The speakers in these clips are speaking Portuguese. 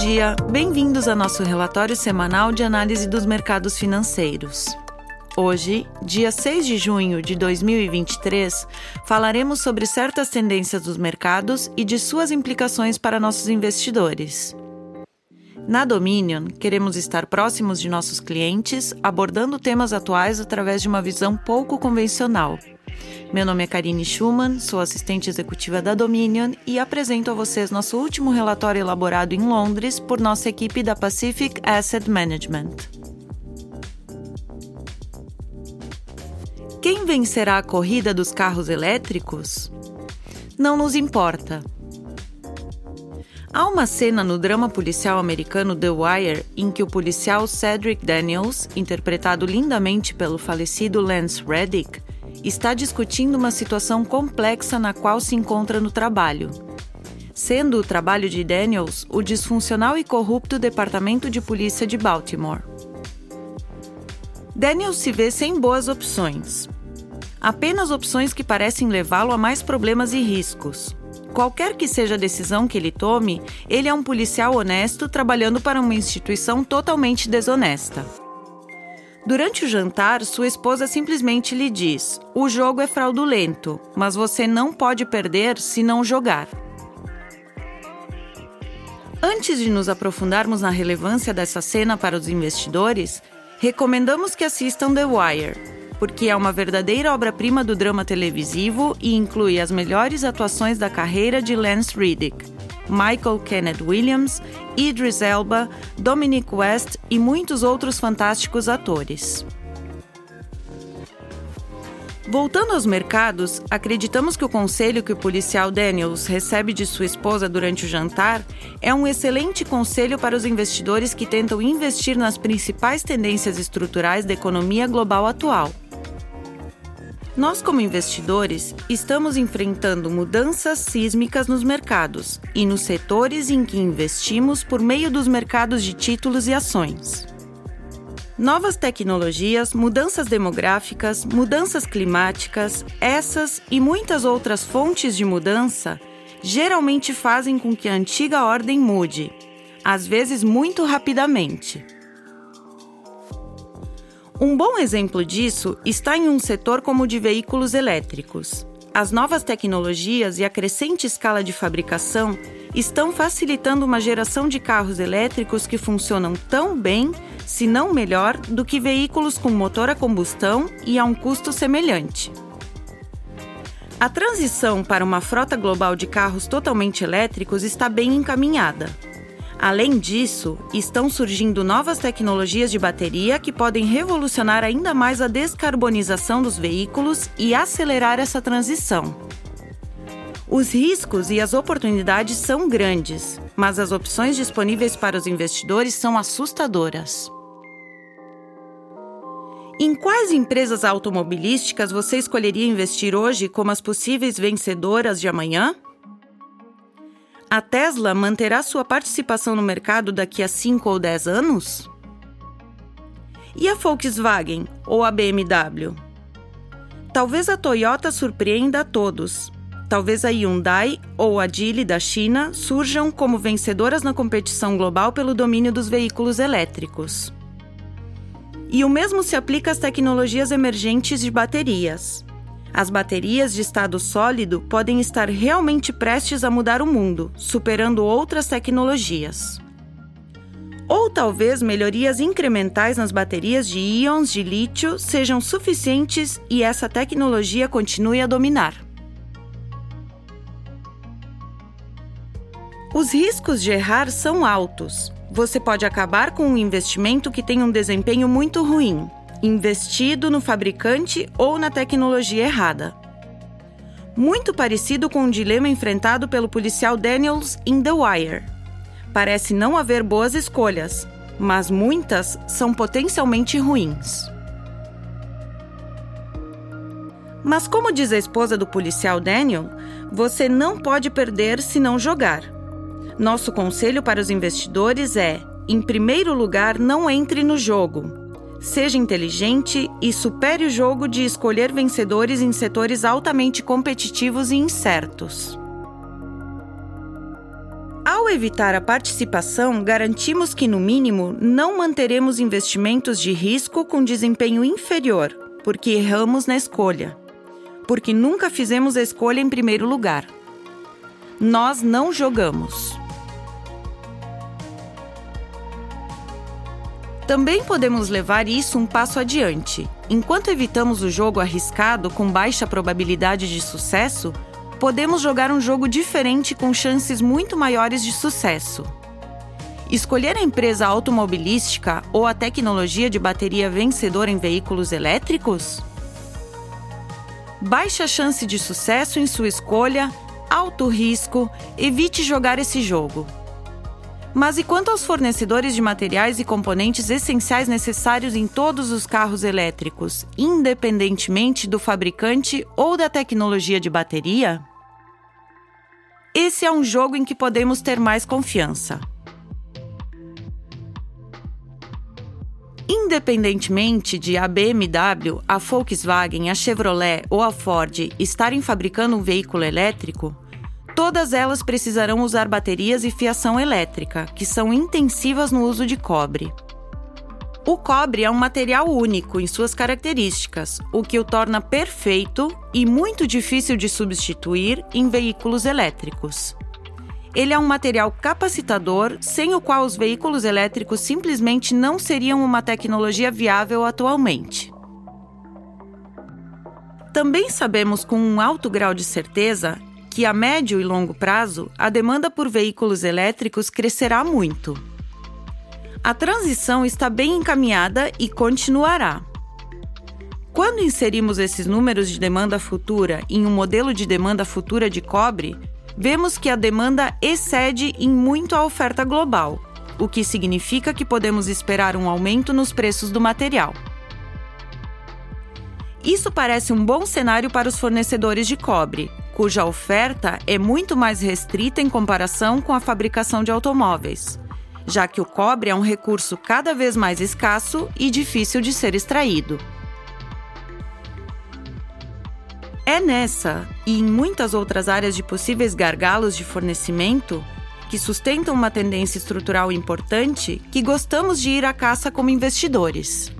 dia, bem-vindos a nosso relatório semanal de análise dos mercados financeiros. Hoje, dia 6 de junho de 2023, falaremos sobre certas tendências dos mercados e de suas implicações para nossos investidores. Na Dominion, queremos estar próximos de nossos clientes, abordando temas atuais através de uma visão pouco convencional. Meu nome é Karine Schumann, sou assistente executiva da Dominion e apresento a vocês nosso último relatório elaborado em Londres por nossa equipe da Pacific Asset Management. Quem vencerá a corrida dos carros elétricos? Não nos importa. Há uma cena no drama policial americano The Wire em que o policial Cedric Daniels, interpretado lindamente pelo falecido Lance Reddick, está discutindo uma situação complexa na qual se encontra no trabalho. Sendo o trabalho de Daniels o disfuncional e corrupto Departamento de Polícia de Baltimore. Daniels se vê sem boas opções. Apenas opções que parecem levá-lo a mais problemas e riscos. Qualquer que seja a decisão que ele tome, ele é um policial honesto trabalhando para uma instituição totalmente desonesta. Durante o jantar, sua esposa simplesmente lhe diz: O jogo é fraudulento, mas você não pode perder se não jogar. Antes de nos aprofundarmos na relevância dessa cena para os investidores, recomendamos que assistam The Wire, porque é uma verdadeira obra-prima do drama televisivo e inclui as melhores atuações da carreira de Lance Reddick. Michael Kenneth Williams, Idris Elba, Dominic West e muitos outros fantásticos atores. Voltando aos mercados, acreditamos que o conselho que o policial Daniels recebe de sua esposa durante o jantar é um excelente conselho para os investidores que tentam investir nas principais tendências estruturais da economia global atual. Nós, como investidores, estamos enfrentando mudanças sísmicas nos mercados e nos setores em que investimos por meio dos mercados de títulos e ações. Novas tecnologias, mudanças demográficas, mudanças climáticas, essas e muitas outras fontes de mudança geralmente fazem com que a antiga ordem mude, às vezes muito rapidamente. Um bom exemplo disso está em um setor como o de veículos elétricos. As novas tecnologias e a crescente escala de fabricação estão facilitando uma geração de carros elétricos que funcionam tão bem, se não melhor, do que veículos com motor a combustão e a um custo semelhante. A transição para uma frota global de carros totalmente elétricos está bem encaminhada. Além disso, estão surgindo novas tecnologias de bateria que podem revolucionar ainda mais a descarbonização dos veículos e acelerar essa transição. Os riscos e as oportunidades são grandes, mas as opções disponíveis para os investidores são assustadoras. Em quais empresas automobilísticas você escolheria investir hoje como as possíveis vencedoras de amanhã? A Tesla manterá sua participação no mercado daqui a 5 ou 10 anos? E a Volkswagen ou a BMW? Talvez a Toyota surpreenda a todos. Talvez a Hyundai ou a Geely da China surjam como vencedoras na competição global pelo domínio dos veículos elétricos. E o mesmo se aplica às tecnologias emergentes de baterias. As baterias de estado sólido podem estar realmente prestes a mudar o mundo, superando outras tecnologias. Ou talvez melhorias incrementais nas baterias de íons de lítio sejam suficientes e essa tecnologia continue a dominar. Os riscos de errar são altos. Você pode acabar com um investimento que tem um desempenho muito ruim, investido no fabricante ou na tecnologia errada. Muito parecido com o dilema enfrentado pelo policial Daniels em The Wire. Parece não haver boas escolhas, mas muitas são potencialmente ruins. Mas, como diz a esposa do policial Daniel, você não pode perder se não jogar. Nosso conselho para os investidores é: em primeiro lugar, não entre no jogo. Seja inteligente e supere o jogo de escolher vencedores em setores altamente competitivos e incertos. Ao evitar a participação, garantimos que, no mínimo, não manteremos investimentos de risco com desempenho inferior, porque erramos na escolha. Porque nunca fizemos a escolha em primeiro lugar. Nós não jogamos. Também podemos levar isso um passo adiante. Enquanto evitamos o jogo arriscado com baixa probabilidade de sucesso, podemos jogar um jogo diferente com chances muito maiores de sucesso. Escolher a empresa automobilística ou a tecnologia de bateria vencedora em veículos elétricos? Baixa chance de sucesso em sua escolha, alto risco, evite jogar esse jogo. Mas e quanto aos fornecedores de materiais e componentes essenciais necessários em todos os carros elétricos, independentemente do fabricante ou da tecnologia de bateria? Esse é um jogo em que podemos ter mais confiança. Independentemente de a BMW, a Volkswagen, a Chevrolet ou a Ford estarem fabricando um veículo elétrico, Todas elas precisarão usar baterias e fiação elétrica, que são intensivas no uso de cobre. O cobre é um material único em suas características, o que o torna perfeito e muito difícil de substituir em veículos elétricos. Ele é um material capacitador, sem o qual os veículos elétricos simplesmente não seriam uma tecnologia viável atualmente. Também sabemos com um alto grau de certeza que a médio e longo prazo a demanda por veículos elétricos crescerá muito. A transição está bem encaminhada e continuará. Quando inserimos esses números de demanda futura em um modelo de demanda futura de cobre, vemos que a demanda excede em muito a oferta global, o que significa que podemos esperar um aumento nos preços do material. Isso parece um bom cenário para os fornecedores de cobre, cuja oferta é muito mais restrita em comparação com a fabricação de automóveis, já que o cobre é um recurso cada vez mais escasso e difícil de ser extraído. É nessa e em muitas outras áreas de possíveis gargalos de fornecimento que sustentam uma tendência estrutural importante que gostamos de ir à caça como investidores.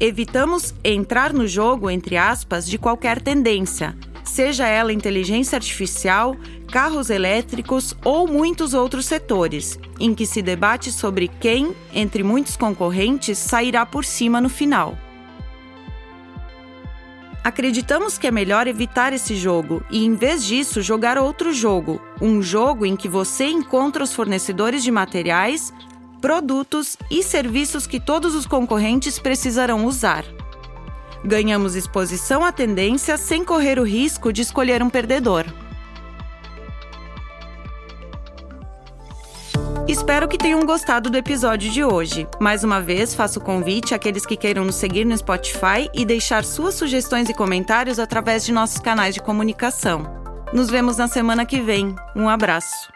Evitamos entrar no jogo, entre aspas, de qualquer tendência, seja ela inteligência artificial, carros elétricos ou muitos outros setores, em que se debate sobre quem, entre muitos concorrentes, sairá por cima no final. Acreditamos que é melhor evitar esse jogo e, em vez disso, jogar outro jogo, um jogo em que você encontra os fornecedores de materiais, produtos e serviços que todos os concorrentes precisarão usar. Ganhamos exposição à tendência sem correr o risco de escolher um perdedor. Espero que tenham gostado do episódio de hoje. Mais uma vez, faço convite àqueles que queiram nos seguir no Spotify e deixar suas sugestões e comentários através de nossos canais de comunicação. Nos vemos na semana que vem. Um abraço.